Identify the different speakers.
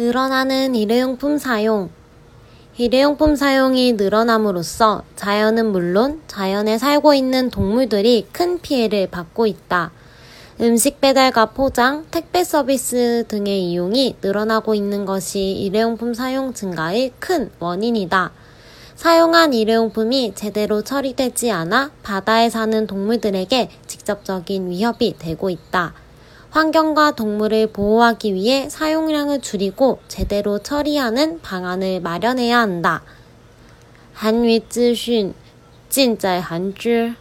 Speaker 1: 늘어나는 일회용품 사용. 일회용품 사용이 늘어남으로써 자연은 물론 자연에 살고 있는 동물들이 큰 피해를 받고 있다. 음식 배달과 포장, 택배 서비스 등의 이용이 늘어나고 있는 것이 일회용품 사용 증가의 큰 원인이다. 사용한 일회용품이 제대로 처리되지 않아 바다에 사는 동물들에게 직접적인 위협이 되고 있다. 환경과 동물을 보호하기 위해 사용량을 줄이고 제대로 처리하는 방안을 마련해야 한다. 한위资讯尽在韩知。